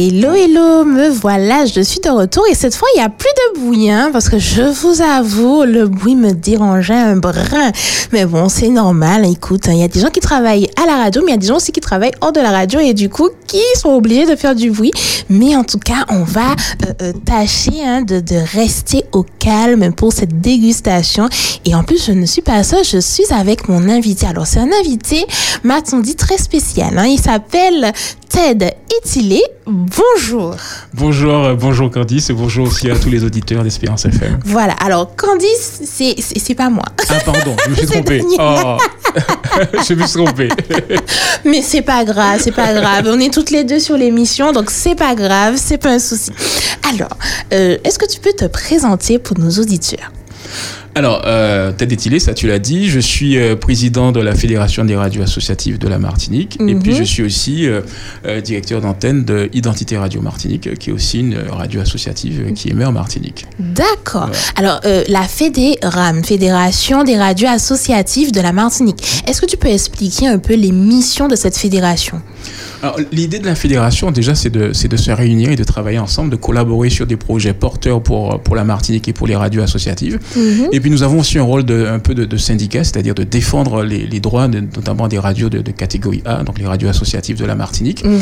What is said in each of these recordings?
Hello, hello, me voilà, je suis de retour et cette fois, il n'y a plus de bruit, hein, parce que je vous avoue, le bruit me dérangeait un brin. Mais bon, c'est normal, écoute, il y a des gens qui travaillent à la radio, mais il y a des gens aussi qui travaillent hors de la radio et du coup, qui sont obligés de faire du bruit. Mais en tout cas, on va euh, euh, tâcher hein, de, rester au calme pour cette dégustation. Et en plus, je ne suis pas seule, je suis avec mon invité. Alors, c'est un invité, m'a-t-on dit, très spécial. Hein. Il s'appelle Ted Etilé. Bonjour. Bonjour, euh, bonjour Candice et bonjour aussi à tous les auditeurs d'Espérance FM. Voilà, alors Candice, c'est, c'est, c'est pas moi. Ah pardon, je me suis C'est trompé. Daniel. Oh, je me suis trompé. Mais c'est pas grave, c'est pas grave. On est toutes les deux sur l'émission, donc c'est pas grave, c'est pas un souci. Alors, euh, est-ce que tu peux te présenter pour nos auditeurs? Alors, euh, Ted Etilé, ça tu l'as dit, je suis euh, président de la Fédération des radios associatives de la Martinique et Mhm. puis je suis aussi euh, euh, directeur d'antenne de Identité Radio Martinique, qui est aussi une radio associative qui émet en Martinique. D'accord. Alors, la FEDERAM, Fédération des radios associatives de la Martinique, est-ce que tu peux expliquer un peu les missions de cette fédération? L'idée de la fédération, déjà, c'est de, c'est de se réunir et de travailler ensemble, de collaborer sur des projets porteurs pour, pour la Martinique et pour les radios associatives. Et puis, nous avons aussi un rôle de, un peu de, de syndicat, c'est-à-dire de défendre les, les droits, de- notamment des radios de, catégorie A, donc les radios associatives de la Martinique. Mhm.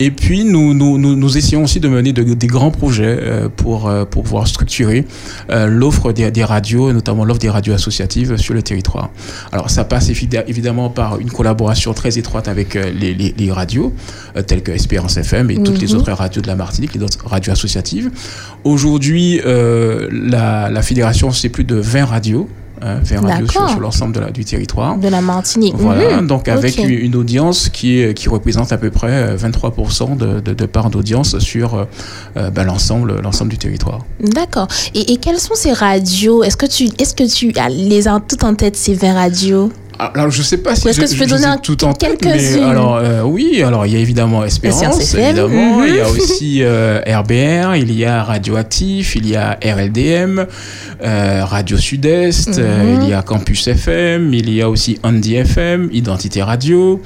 Et puis, nous, nous, nous, nous essayons aussi de mener de- des grands projets euh, pour, euh, pour pouvoir structurer euh, l'offre des, des radios, notamment l'offre des radios associatives sur le territoire. Alors, ça passe évid- évidemment par une collaboration très étroite avec les, les, les radios, telles que Espérance FM et toutes les Mhm. autres radios de la Martinique, les autres radios associatives. Aujourd'hui, euh, la, la fédération, c'est plus de 20 radios. hein, 20 radios sur, sur l'ensemble du territoire. de la Martinique Voilà, Mhm. donc avec une, audience qui, est, qui représente à peu près euh, 23% de, de, de part d'audience sur euh, euh, ben, l'ensemble, l'ensemble du territoire. D'accord. Et, et quelles sont ces radios? Est-ce que tu, est-ce que tu les as toutes en tête ces 20 radios? Alors, je sais pas si est-ce je, que je- donner un- tout en tête, mais alors euh, oui, alors il y a évidemment Espérance, mhm. il y a aussi euh, RBR, il y a Radioactif, il y a RLDM, euh, Radio Sud-Est, euh, Mhm. il y a Campus FM, il y a aussi Andy FM, Identité Radio,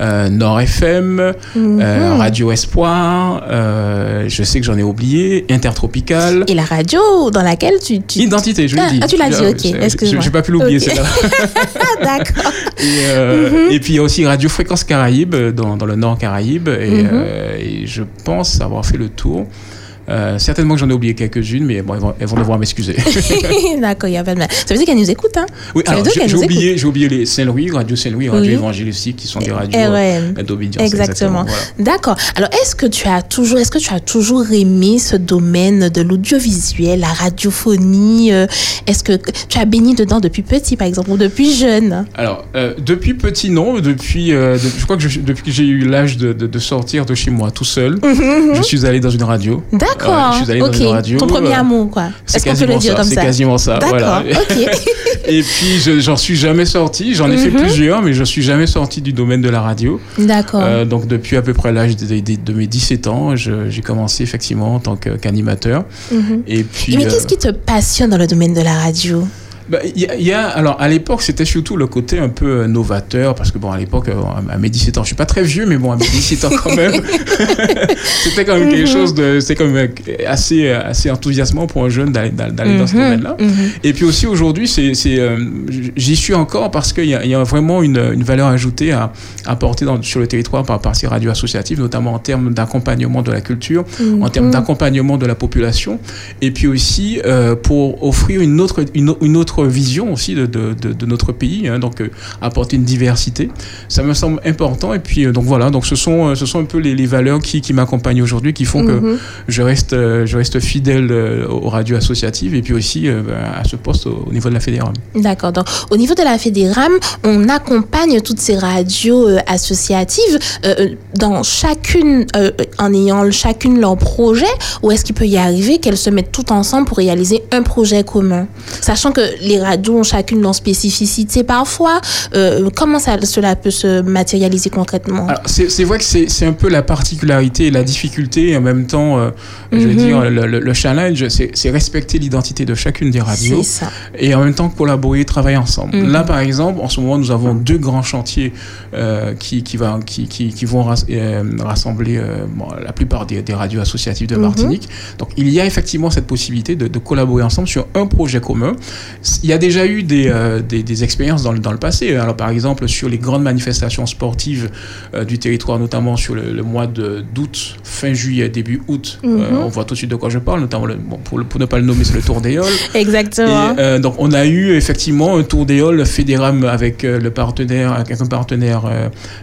euh, Nord FM, Mhm. euh, Radio Espoir, euh, je sais que j'en ai oublié, Intertropical. Et la radio dans laquelle tu... tu... Identité, je l'ai Ah, dit. ah, tu l'as dit, Ah, ok, c'est- excuse-moi. J'ai pas pu l'oublier, celle-là. Ah, d'accord. Et, euh, Mhm. et puis il y a aussi Radio Fréquence Caraïbe euh, dans, dans le Nord Caraïbe. Et, Mhm. euh, et je pense avoir fait le tour. Euh, certainement que j'en ai oublié quelques-unes, mais bon, elles, vont, elles vont devoir m'excuser. d'accord, il n'y a pas de mal. Ça veut dire qu'elle nous écoute, hein oui, Ça alors j'ai qu'elles oublié, j'ai oublié les Saint-Louis, Radio Saint-Louis, Radio Oui. Évangile aussi, qui sont des radios euh, RM. d'obédience. Exactement. voilà. D'accord. Alors, est-ce que tu as toujours, est-ce que tu as toujours aimé ce domaine de l'audiovisuel, la radiophonie euh, Est-ce que tu as baigné dedans depuis petit, par exemple, ou depuis jeune? Alors, euh, depuis petit, non. Depuis, euh, de- je crois que je- depuis que j'ai eu l'âge de, de- de sortir de chez moi tout seul, je suis allé dans une radio. D'accord. Ouais, je suis allé dans une radio, Ton premier euh, amour, quoi. C'est Est-ce qu'on peut le dire ça. comme C'est ça quasiment ça. D'accord. Voilà. Et puis, je- j'en suis jamais sorti. J'en ai fait Mhm. plusieurs, mais je suis jamais sorti du domaine de la radio. D'accord. Euh, donc, depuis à peu près l'âge de, de- de mes 17 ans, je- j'ai commencé effectivement en tant qu'animateur. Mhm. Et puis, Mais euh, qu'est-ce qui te passionne dans le domaine de la radio? Bah, il y, a- y a, alors à l'époque, c'était surtout le côté un peu euh, novateur, parce que bon, à l'époque, euh, à mes 17 ans, je suis pas très vieux, mais bon, à mes 17 ans quand même, c'était quand même quelque chose de, c'est quand même assez, assez enthousiasmant pour un jeune d'aller, d'aller dans ce Mhm. domaine-là. Mhm. Et puis aussi aujourd'hui, c'est, c'est, euh, j'y suis encore parce qu'il y y a vraiment une, une valeur ajoutée à apporter sur le territoire par, par ces radios associatives, notamment en termes d'accompagnement de la culture, en termes Mhm. d'accompagnement de la population, et puis aussi euh, pour offrir une autre, une, une autre vision aussi de, de, de, de notre pays, hein, donc euh, apporter une diversité. Ça me semble important. Et puis euh, donc voilà, donc ce sont, euh, ce sont un peu les, les valeurs qui, qui m'accompagnent aujourd'hui, qui font que Mhm. je reste, je reste fidèle aux radios associatives et puis aussi à ce poste au, au niveau de la fédération. D'accord. Donc, au niveau de la Fédéram, on accompagne toutes ces radios associatives dans chacune, en ayant chacune leur projet, ou est-ce qu'il peut y arriver qu'elles se mettent toutes ensemble pour réaliser un projet commun? Sachant que les radios ont chacune leur spécificité parfois. Euh, comment ça, cela peut se matérialiser concrètement c'est vrai que c'est un peu la particularité et la difficulté et en même temps, euh, je veux Mhm. dire, le, le- le challenge, c'est respecter l'identité de chacune des radios. Ça. et en même temps collaborer, travailler ensemble. Mhm. Là, par exemple, en ce moment, nous avons deux grands chantiers euh, qui, qui, va, qui, qui, qui vont ras- rassembler bon, la plupart des, des radios associatives de Mhm. Martinique. Donc, il y a effectivement cette possibilité de, de collaborer ensemble sur un projet commun. Il y a déjà eu des, euh, des, des expériences dans le, dans le passé. Alors, par exemple, sur les grandes manifestations sportives euh, du territoire, notamment sur le, le mois d'août, fin juillet, début août, euh, Mhm. on voit tout de suite de quoi je parle, notamment, le, bon, pour, pour ne pas le nommer, c'est le Tour. Et Exactement. donc on a eu effectivement un tour halls Fédéram avec le partenaire, avec un partenaire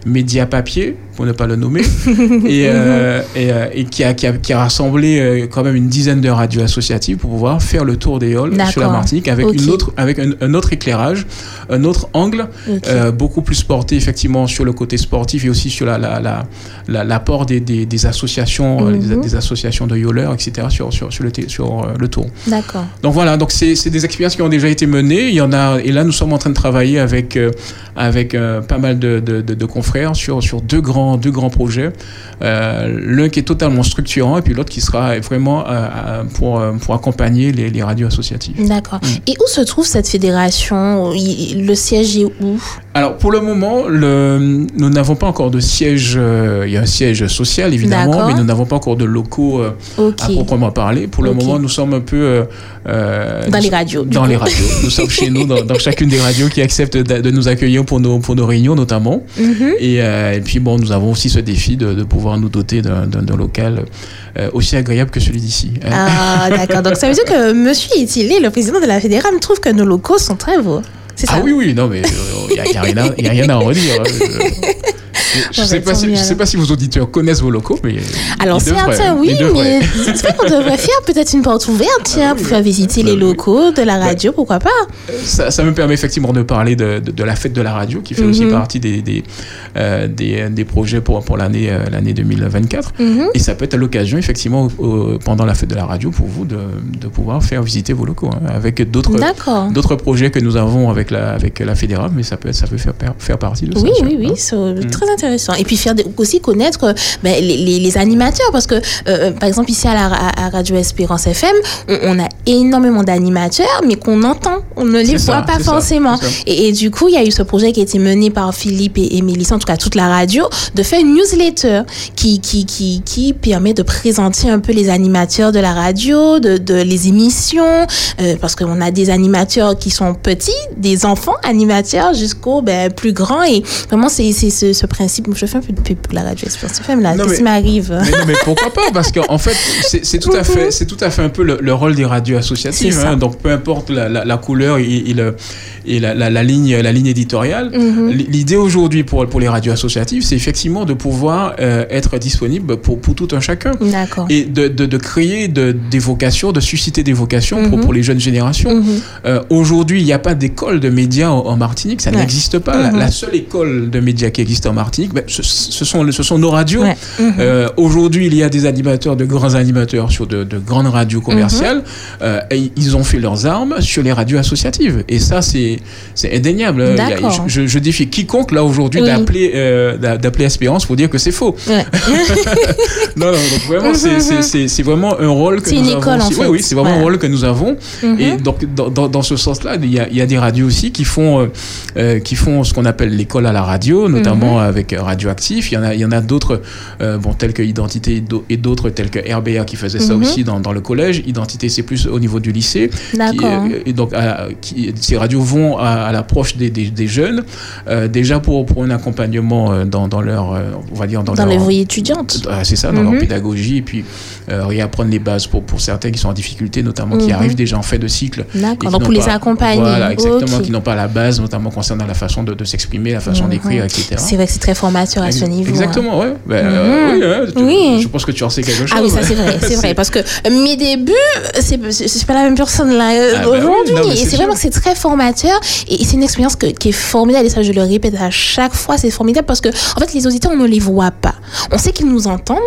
Média Papier, pour ne pas le nommer, et, euh, et, et qui, a, qui, a, qui a rassemblé quand même une dizaine de radios associatives pour pouvoir faire le tour halls sur la. Martinique avec, une autre, avec un, un autre éclairage, un autre angle, euh, beaucoup plus porté effectivement sur le côté sportif et aussi sur la, la, la, la- l'apport des, des, des associations, euh, des, Mhm. des associations de yoleurs, etc. sur, sur, sur, le, sur euh, le tour. D'accord. Donc voilà, donc c'est des expériences qui ont déjà été menées. Il y en a, et là nous sommes en train de travailler avec euh, avec euh, pas mal de, de, de- de confrères sur sur deux grands deux grands projets. L'un qui est totalement structurant et puis l'autre qui sera vraiment pour pour accompagner les, les radios associatives. D'accord. Mm. Et où se trouve cette fédération Le siège est où? Alors pour le moment, le, nous n'avons pas encore de siège. euh, il y a un siège social évidemment, mais nous n'avons pas encore de locaux euh, à proprement parler. Pour le moment, nous sommes un peu euh, Dans nous les radios, Dans les radios. Nous sommes chez nous, dans, dans chacune des radios qui acceptent de, de nous accueillir pour nos, pour nos réunions notamment. Mhm. Et, et puis bon, nous avons aussi ce défi de, de pouvoir nous doter d'un local aussi agréable que celui d'ici. hein. Ah, d'accord. Donc ça veut dire que Monsieur Itilé, le président de la fédérale, trouve que nos locaux sont très beaux. C'est ça Ah oui, oui, non, mais il n'y a, a rien à- y a rien à en redire. Je Ah ne sais, bah, pas si, je sais pas si vos auditeurs connaissent vos locaux, mais. Alors certains, oui, mais dites-moi qu'on devrait faire peut-être une porte ouverte, tiens, Ah oui, pour faire visiter bah les oui. locaux de la radio, pourquoi pas ça, ça me permet effectivement de parler de, de, de la fête de la radio, qui fait aussi Mhm. partie des, des, euh, des, des projets pour, pour l'année euh, l'année 2024. Mhm. Et ça peut être l'occasion, effectivement, au- pendant la fête de la radio, pour vous de, de pouvoir faire visiter vos locaux, hein, avec d'autres projets que nous avons avec la, avec la fédérale, mais ça peut, être, ça peut faire, faire partie de ça. Oui, ça, oui, hein. oui, c'est euh, très intéressant. Et puis faire des- aussi connaître euh, ben, les, les- les animateurs, parce que, euh, par exemple, ici à la à, Radio Espérance FM, on, on a énormément d'animateurs, mais qu'on entend, on ne les ça, voit pas forcément. ça. Et, et du coup, il y a eu ce projet qui a été mené par Philippe et, et Mélissa, en tout cas toute la radio, de faire une newsletter qui, qui, qui, qui permet de présenter un peu les animateurs de la radio, de, de les émissions, euh, parce qu'on a des animateurs qui sont petits, des enfants animateurs jusqu'aux ben, plus grands. Et vraiment, c'est c'est ce, ce principe. Je fais un peu de pub pour la radio Espérance FM, là. Qu'est-ce qui mais- m'arrive Mais non, mais pourquoi pas Parce qu'en fait, c'est tout à fait, c'est tout à fait un peu le, le rôle des radios associatives. Hein. donc, peu importe la, la, la couleur et, et le- et la, ligne, la ligne éditoriale. Mhm. L'idée aujourd'hui pour, pour les radios associatives, c'est effectivement de pouvoir euh, être disponible pour, pour tout un chacun. D'accord. Et de, de, de créer de, des vocations, de susciter des vocations pour, Mhm. pour les jeunes générations. Mhm. Euh, Aujourd'hui, il n'y a pas d'école de médias en, en Martinique, ça Ouais. n'existe pas. La-. La, seule école de médias qui existe en Martinique, ben, ce, ce sont, ce sont nos radios. Ouais. Mhm. Euh, Aujourd'hui, il y a des animateurs, de grands animateurs sur de, de grandes radios commerciales. Mhm. Euh, et ils ont fait leurs armes sur les radios associatives. Et ça, c'est indéniable. Il y a- D'accord. je, je défie quiconque là aujourd'hui Oui. d'appeler euh, d'a- d'appeler Espérance pour dire que c'est faux. Ouais. Non, non, donc vraiment, c'est- vraiment un rôle que C'est nous une avons. école, en fait. Oui, oui, c'est vraiment Voilà. un rôle que nous avons. Mhm. Et donc, dans, dans, dans ce sens-là, il y a, y a des radios aussi qui font, qui font ce qu'on appelle l'école à la radio, notamment Mhm. avec euh, Radioactif. Il y en a, il y en a d'autres, euh, bon, tels que Identité et d'au- et d'autres tels que RBA qui faisaient ça Mhm. aussi dans, dans le collège. Identité, c'est plus au niveau du lycée. D'accord. euh, et donc, à- qui- ces radios vont à, à l'approche des, des, des jeunes, euh, déjà pour, pour un accompagnement dans, dans leur, on va dire, dans, Dans leur, les vie étudiantes. ah, c'est ça, dans Mhm. leur pédagogie, et puis euh, réapprendre les bases pour, pour certains qui sont en difficulté, notamment qui Mhm. arrivent déjà en fin de cycle. D'accord. Donc pour les pas- accompagner. Voilà, exactement, qui n'ont pas la base, notamment concernant la façon de, de s'exprimer, la façon Mhm. d'écrire, etc. C'est vrai que c'est très formateur à ce niveau. hein. Exactement, ouais. Ben, euh, Mhm. oui, hein, tu- Oui. Je pense que tu en sais quelque chose. Ah oui, ça c'est vrai, c'est vrai. Parce que euh, mes débuts, c'est c'est- pas la même personne là euh, Ah oui, aujourd'hui. mais et c'est vraiment que c'est très formateur. Et, et c'est une expérience que- qui est formidable. Et ça, je le répète à chaque fois, c'est formidable parce que, en fait, les auditeurs, on ne les voit pas. On sait qu'ils nous entendent,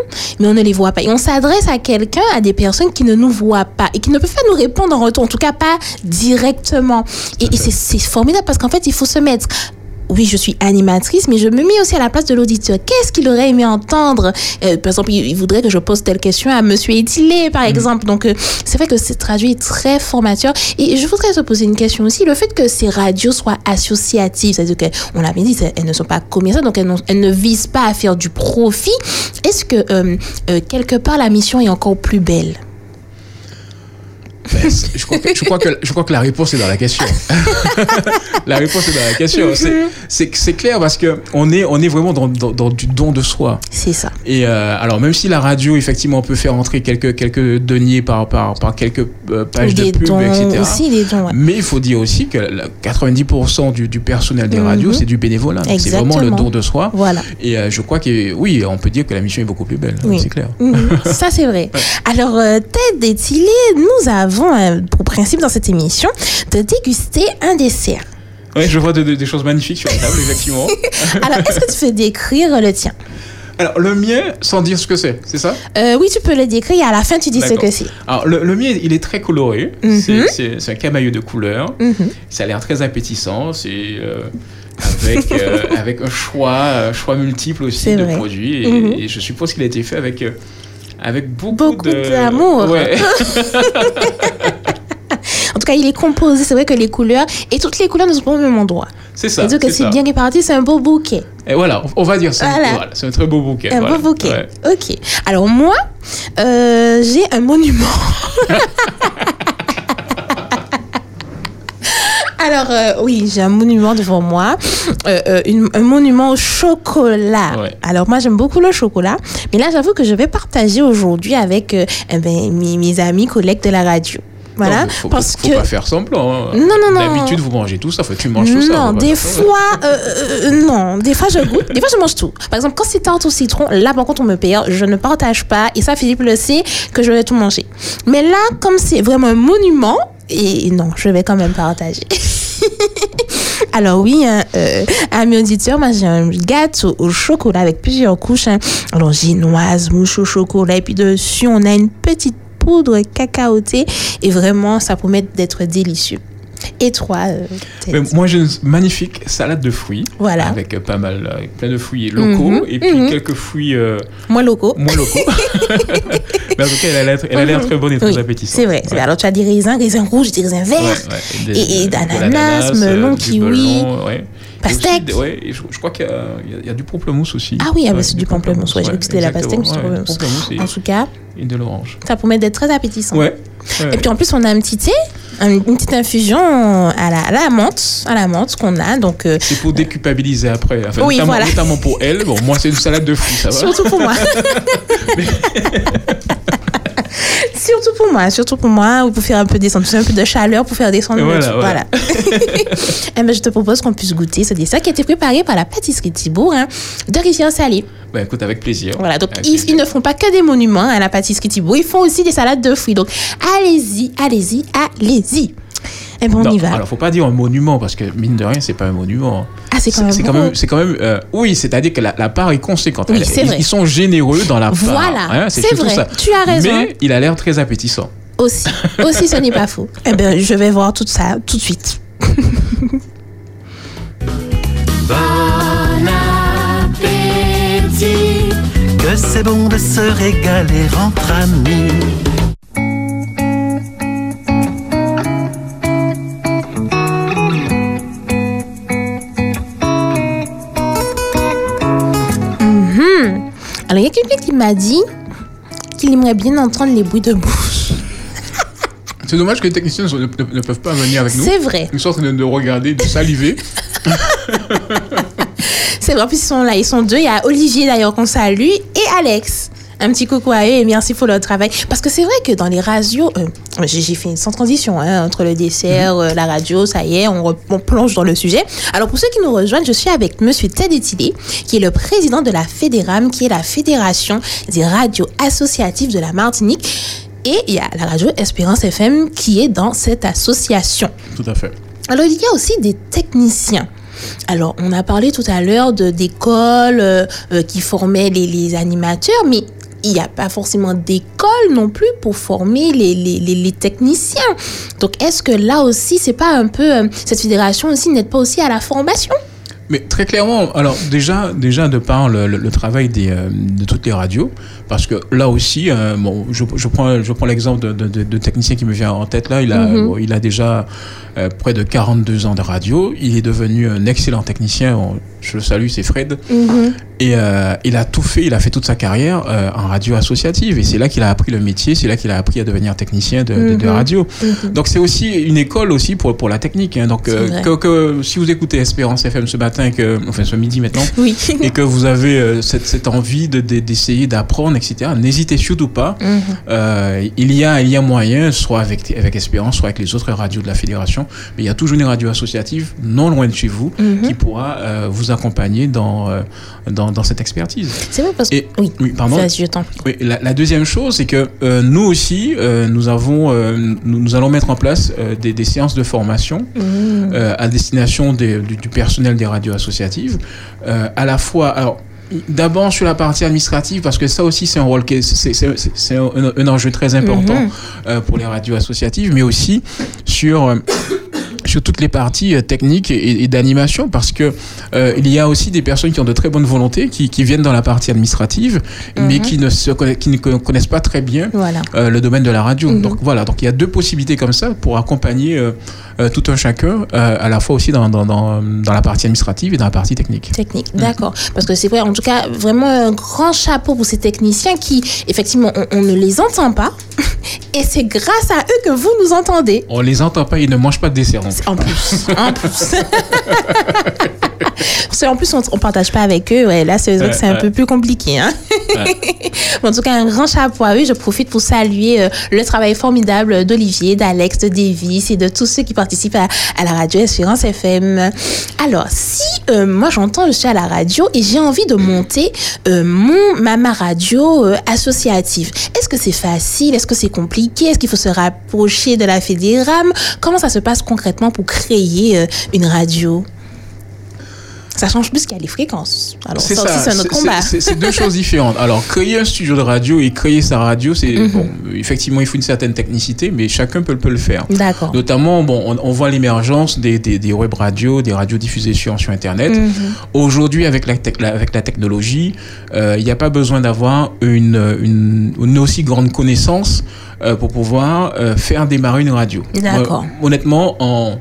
mais on ne les voit pas. Et on s'adresse à quelqu'un, à des personnes qui ne nous voient pas et qui ne peuvent pas nous répondre en retour, en tout cas pas directement. Et, c'est formidable parce qu'en fait, il faut se mettre oui, je suis animatrice, mais je me mets aussi à la place de l'auditeur. Qu'est-ce qu'il aurait aimé entendre? Euh, Par exemple, il, voudrait que je pose telle question à Monsieur Etilé, par exemple. Donc, euh, c'est vrai que cette radio est très formateur. Et je voudrais te poser une question aussi. Le fait que ces radios soient associatives, c'est-à-dire qu'on l'avait dit, c'est- elles ne sont pas commerciales, donc elles ne visent pas à faire du profit. Est-ce que, euh, euh, quelque part, la mission est encore plus belle? Ben, je, crois que, je, crois que, je crois que la réponse est dans la question. la réponse est dans la question. C'est- C'est clair parce que on est, on est vraiment dans, dans, dans du don de soi. C'est ça. Et euh, alors, même si la radio, effectivement, peut faire entrer quelques, quelques deniers par, par, par quelques euh, pages des de pub, dons etc. aussi, des dons, ouais. Mais il faut dire aussi que la- 90% du, du personnel des Mhm. radios, c'est du bénévolat. C'est vraiment le don de soi. Voilà. Et euh, je crois que, oui, on peut dire que la mission est beaucoup plus belle. Oui. C'est clair. Mhm, Ça, c'est vrai. Alors, Ted et Tilly, nous avons euh, pour principe dans cette émission de déguster un dessert. Ouais, je vois de- de- des choses magnifiques sur la table, effectivement. Alors, est-ce que tu peux décrire le tien? Alors, le mien, sans dire ce que c'est, c'est ça? Euh, Oui, tu peux le décrire et à la fin, tu dis ce que c'est. Alors, le, le mien, il est très coloré. Mhm. C'est- un camailleux de couleurs. Mhm. Ça a l'air très appétissant. C'est euh, avec, euh, avec un choix, choix multiple aussi de vrai. produits. Et, Mhm. et je suppose qu'il a été fait avec, avec beaucoup, Beaucoup de- d'amour. Ouais. En tout cas, il est composé. C'est vrai que les couleurs, et toutes les couleurs ne sont pas au même endroit. c'est ça. C'est-à-dire que c'est bien réparti, c'est un beau bouquet. Et voilà, on- on va dire ça. Voilà. Voilà, c'est un très beau bouquet. un voilà. beau bouquet. Ouais. Ok. Alors, moi, euh, j'ai un monument. Alors, euh, oui, j'ai un monument devant moi. Euh, euh, une- un monument au chocolat. Ouais. Alors, moi, j'aime beaucoup le chocolat. Mais là, j'avoue que je vais partager aujourd'hui avec eh ben, mes, mes amis, collègues de la radio. Voilà. Non, faut, parce faut que. pas faire semblant. hein. Non, non, non. D'habitude, vous mangez tout ça. Faut que tu manges tout ça. Non, des fois, euh, euh, non, des fois je goûte, des fois je mange tout. Par exemple, quand c'est tarte au citron, là par contre on me perd, je ne partage pas, et ça Philippe le sait que je vais tout manger. Mais là, comme c'est vraiment un monument, et non, je vais quand même partager. Alors oui, hein, euh, amis auditeurs, moi j'ai un gâteau au chocolat avec plusieurs couches. hein. Alors génoise, mouche au chocolat, et puis dessus on a une petite poudre cacaotée, et vraiment ça promet d'être délicieux. Et toi, euh, Mais moi, j'ai une magnifique salade de fruits. Voilà. Avec euh, pas mal, euh, avec plein de fruits locaux Mhm, et puis mhm. quelques fruits euh, moins locaux. moins locaux. Mais en tout cas, elle a l'air, l'air très bonne et très Oui, appétissante. C'est vrai. Alors tu as des raisins, raisins rouges, des raisins verts. Ouais, ouais. Des- Et- et d'ananas, melon, kiwi, aussi pastèque. ouais, je, je crois qu'il y a, y du pamplemousse aussi. Ah oui, ah bah, c'est du pamplemousse. Ouais, j'ai c'était la pastèque, Ouais, pamplemousse. pamplemousse En tout cas, et, de l'orange. ça promet d'être très appétissant. Ouais. Et puis en plus, on a un petit thé, une petite infusion à la, à la menthe, à la menthe qu'on a. Donc euh, C'est pour déculpabiliser après. Enfin, Oui, notamment, voilà. notamment pour elle. Bon, moi, c'est une salade de fruits, ça va. surtout pour moi. Surtout pour moi, surtout pour moi, ou pour faire un peu descendre, un peu de chaleur pour faire descendre le Voilà, tout. voilà. Eh ben, je te propose qu'on puisse goûter ce dessert qui a été préparé par la pâtisserie Thibault hein, de Rivière Salée. Bah, écoute, avec plaisir. Voilà, donc ils, plaisir. ils ne font pas que des monuments à la pâtisserie Thibault, ils font aussi des salades de fruits. Donc allez-y, allez-y, allez-y. Eh ben on Non, y va. Alors, faut pas dire un monument parce que mine de rien, c'est pas un monument. ah, c'est quand même C'est quand même, c'est quand même, euh, oui, c'est-à-dire que la, la part est conséquente. Oui, Elle- ils, vrai. ils sont généreux dans la part. Voilà, hein, c'est vrai. ça. Tu as raison. Mais il a l'air très appétissant. Aussi, aussi ce n'est pas faux. Eh ben je vais voir tout ça tout de suite. Bon appétit, que c'est bon de se régaler entre amis. Y a quelqu'un qui m'a dit qu'il aimerait bien entendre les bruits de bouche. C'est dommage que les techniciens ne, ne- ne peuvent pas venir avec nous. C'est vrai. Ils sont en train de, de regarder, de saliver. C'est vrai, plus ils sont là, ils sont deux. Il y a Olivier d'ailleurs qu'on salue et Alex. Un petit coucou à eux et merci pour leur travail. Parce que c'est vrai que dans les radios, euh, j'ai fait une sans transition hein, entre le dessert, euh, la radio, ça y est, on, plonge dans le sujet. Alors pour ceux qui nous rejoignent, je suis avec Monsieur Ted Etilé, qui est le président de la Fédéram, qui est la Fédération des radios associatives de la Martinique. Et il y a la radio Espérance FM qui est dans cette association. Tout à fait. Alors, il y a aussi des techniciens. Alors, on a parlé tout à l'heure d'écoles euh, euh, qui formaient les, les animateurs, mais il n'y a pas forcément d'école non plus pour former les, les, les, les techniciens. Donc, est-ce que là aussi, c'est pas un peu. euh, cette fédération aussi n'aide pas aussi à la formation? Mais très clairement, alors déjà, déjà de par le, le- le travail des, euh, de toutes les radios, parce que là aussi, euh, bon, je, je prends, je prends l'exemple de, de, technicien qui me vient en tête là, il a, Mhm. bon, il a déjà euh, près de 42 ans de radio, il est devenu un excellent technicien, Bon, je le salue, c'est Fred, et euh, il a tout fait, il a fait toute sa carrière euh, en radio associative, et c'est là qu'il a appris le métier, c'est là qu'il a appris à devenir technicien de, de- de Mhm. radio. Donc c'est aussi une école aussi pour, pour la technique. hein. Donc euh, que, que si vous écoutez Espérance FM ce matin, que, enfin ce midi maintenant, Oui. et que vous avez euh, cette, cette envie de- de- d'essayer d'apprendre, etc., n'hésitez surtout pas. Mhm. Euh, il, y a, il y a moyen, soit avec, avec Espérance, soit avec les autres radios de la fédération, mais il y a toujours une radio associative non loin de chez vous Mhm. qui pourra euh, vous accompagner dans, euh, dans, dans cette expertise. C'est vrai parce que. Et- Oui, Oui, pardon. Oui, la, la deuxième chose, c'est que euh, nous aussi, euh, nous avons, euh, nous, nous allons mettre en place des, des séances de formation euh, à destination des- du, du personnel des radios associatives, à la fois, alors d'abord sur la partie administrative, parce que ça aussi c'est un rôle qui c'est un, un enjeu très important euh, pour les radios associatives, mais aussi sur sur toutes les parties euh, techniques et, et d'animation parce que euh, il y a aussi des personnes qui ont de très bonnes volontés qui, qui viennent dans la partie administrative mais Mhm. qui ne se conna- qui ne connaissent pas très bien Voilà. euh, le domaine de la radio. Mhm. Donc voilà, donc il y a deux possibilités comme ça pour accompagner euh, tout un chacun, euh, à la fois aussi dans, dans, dans, dans la partie administrative et dans la partie technique. Technique, d'accord. Parce que c'est vrai, en tout cas, vraiment un grand chapeau pour ces techniciens qui, effectivement, on, on ne les entend pas. Et c'est grâce à eux que vous nous entendez. On les entend pas, ils ne mangent pas de dessert. plus. En plus, en plus. Parce qu'en plus, on ne partage pas avec eux. Ouais, là, c'est vrai que c'est un peu plus compliqué. Hein? En tout cas, un grand chapeau à eux. Je profite pour saluer euh, le travail formidable d'Olivier, d'Alex, de Davis et de tous ceux qui participent à, à la radio Espérance FM. Alors, si euh, moi j'entends, je suis à la radio et j'ai envie de monter euh, mon, ma, ma radio euh, associative, est-ce que c'est facile? Est-ce que c'est compliqué? Est-ce qu'il faut se rapprocher de la Fédéram Comment ça se passe concrètement pour créer une radio? Ça change plus qu'il y a les fréquences. Alors ça, aussi, c'est un autre c'est- combat. c'est- deux choses différentes. Alors, créer un studio de radio et créer sa radio, c'est Mhm. bon. Effectivement, il faut une certaine technicité, mais chacun peut, peut le faire. D'accord. Notamment, bon, on, on voit l'émergence des, des, des web radios, des radios diffusées sur, sur Internet. Mhm. Aujourd'hui, avec la, la- avec la technologie, euh, il n'y a pas besoin d'avoir une, une, une aussi grande connaissance euh, pour pouvoir euh, faire démarrer une radio. D'accord. Euh, honnêtement, en,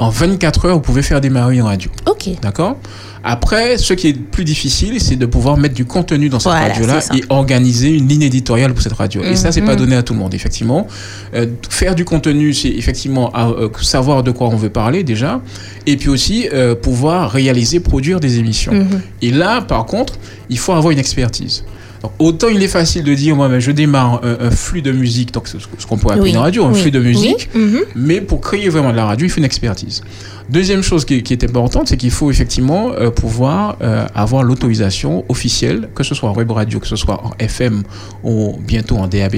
en 24 heures, vous pouvez faire démarrer une radio. Ok. D'accord? Après, ce qui est plus difficile, c'est de pouvoir mettre du contenu dans cette Voilà, radio-là et organiser une ligne éditoriale pour cette radio. Et ça, c'est pas Mhm. donné à tout le monde, effectivement. Euh, faire du contenu, c'est effectivement à, euh, savoir de quoi on veut parler déjà, et puis aussi euh, pouvoir réaliser, produire des émissions. Mhm. Et là, par contre, il faut avoir une expertise. Donc, autant il est facile de dire, moi, ben, je démarre un, un flux de musique, donc ce ce qu'on pourrait appeler Oui. une radio, un Oui. flux de musique, Oui. Mhm. mais pour créer vraiment de la radio, il faut une expertise. Deuxième chose qui est, qui est importante, c'est qu'il faut effectivement euh, pouvoir euh, avoir l'autorisation officielle, que ce soit en web radio, que ce soit en FM ou bientôt en DAB+.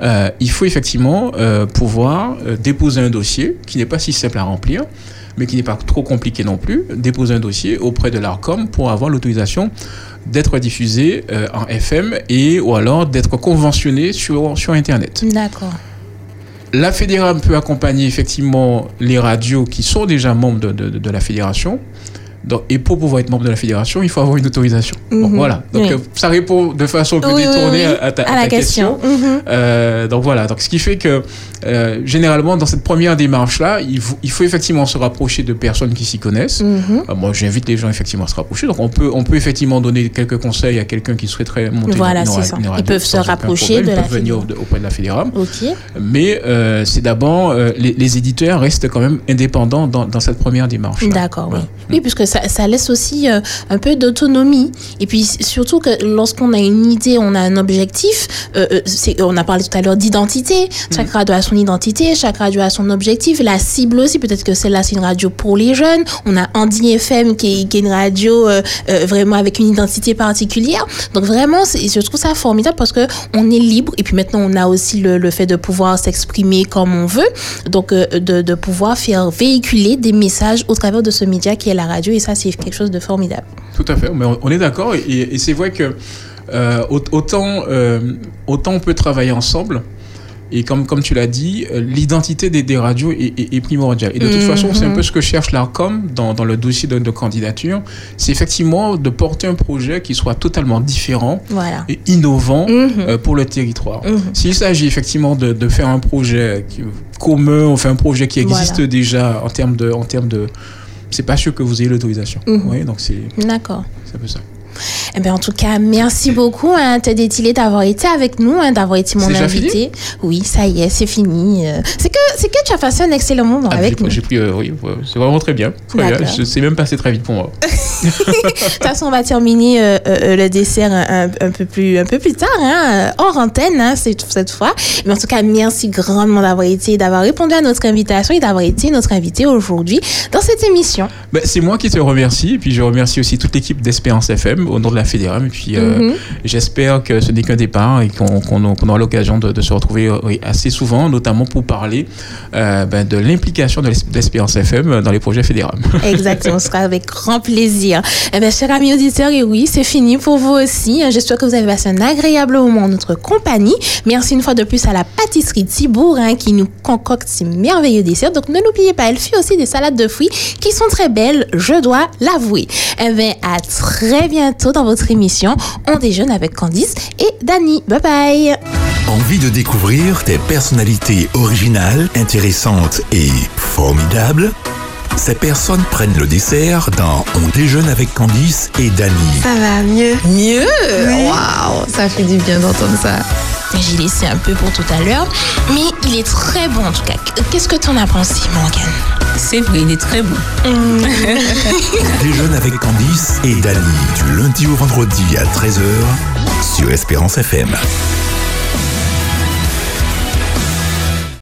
Euh, il faut effectivement pouvoir déposer un dossier qui n'est pas si simple à remplir, mais qui n'est pas trop compliqué non plus, déposer un dossier auprès de l'ARCOM pour avoir l'autorisation d'être diffusé euh, en FM et ou alors d'être conventionné sur, sur Internet. D'accord. La fédération peut accompagner effectivement les radios qui sont déjà membres de, de- de la fédération. Donc, et pour pouvoir être membre de la fédération, il faut avoir une autorisation. Mhm. voilà. Donc Oui. euh, ça répond de façon un peu Oui, détournée oui. à, ta, À à la ta question. Mhm. Euh, donc voilà. Donc ce qui fait que euh, généralement dans cette première démarche là, il faut, il faut effectivement se rapprocher de personnes qui s'y connaissent. Euh, moi, j'invite les gens effectivement à se rapprocher. Donc, on peut, on peut effectivement donner quelques conseils à quelqu'un qui souhaiterait monter Voilà, une, ça. une Ils peuvent se rapprocher problème. de Ils la peuvent venir auprès de la fédération. Mais c'est d'abord, les, les éditeurs restent quand même indépendants dans, dans cette première démarche. D'accord, oui. Oui, puisque ça, ça laisse aussi euh, un peu d'autonomie. Et puis surtout que lorsqu'on a une idée, on a un objectif. euh, euh, on a parlé tout à l'heure d'identité. Chaque radio a son identité, chaque radio a son objectif. La cible aussi, peut-être que celle-là, c'est une radio pour les jeunes. On a Andy FM qui est, qui est une radio euh, vraiment avec une identité particulière. Donc vraiment, je trouve ça formidable parce que on est libre. Et puis maintenant, on a aussi le, le fait de pouvoir s'exprimer comme on veut. Donc de, de pouvoir faire véhiculer des messages au travers de ce média qui est la radio. Et ça, c'est quelque chose de formidable. Tout à fait, mais on, est d'accord. Et, et c'est vrai que euh, au- autant, euh, autant on peut travailler ensemble. Et comme, comme tu l'as dit, euh, l'identité des, des radios est, est- est primordiale. Et de toute Mhm. façon, c'est un peu ce que cherche l'ARCOM dans, dans le dossier de, de candidature. C'est effectivement de porter un projet qui soit totalement différent Voilà. et innovant Mhm. euh, pour le territoire. Mhm. S'il s'agit effectivement de, de faire un projet qui- commun, on fait un projet qui existe Voilà. déjà en termes de, en termes de, c'est pas sûr que vous ayez l'autorisation. Mhm. Oui, donc c'est D'accord. c'est un peu ça. Eh bien, en tout cas, merci beaucoup, hein, Ted Etilé, d'avoir été avec nous, hein, d'avoir été mon invité. Oui, ça y est, c'est fini. euh. C'est que, c'est que tu as passé un excellent moment Ah, avec nous. J'ai pris, euh, oui, c'est vraiment très bien. C'est même passé très vite pour moi. De toute façon, on va terminer euh, euh, le dessert un, peu plus, un peu plus tard, hein, hors antenne, hein, cette, fois. Mais en tout cas, merci grandement d'avoir été, d'avoir répondu à notre invitation et d'avoir été notre invité aujourd'hui dans cette émission. Ben, c'est moi qui te remercie. Et puis je remercie aussi toute l'équipe d'Espérance FM au nom de la Fédéram. Et puis Mhm. j'espère que ce n'est qu'un départ et qu'on aura l'occasion de, de se retrouver assez souvent, notamment pour parler euh, ben, de l'implication de l'Es- d'Espérance FM dans les projets Fédéram. Exactement, ce sera avec grand plaisir. Eh bien, chers amis auditeurs, et oui, c'est fini pour vous aussi. J'espère que vous avez passé un agréable moment en notre compagnie. Merci une fois de plus à la pâtisserie Thibault hein, qui nous concocte ces merveilleux desserts. Donc, ne l'oubliez pas, elle fait aussi des salades de fruits qui sont très belles, je dois l'avouer. Eh bien, à très bientôt dans votre émission On déjeune avec Candice et Dani. Bye bye. Envie de découvrir des personnalités originales, intéressantes et formidables? Ces personnes prennent le dessert dans On déjeune avec Candice et Dany. Ça va mieux? Mieux? Waouh, ça fait du bien d'entendre ça. J'ai laissé un peu pour tout à l'heure, mais il est très bon en tout cas. Qu'est-ce que t'en as pensé, Morgane? C'est vrai, il est très bon. On déjeune avec Candice et Dany du lundi au vendredi à 13h sur Espérance FM.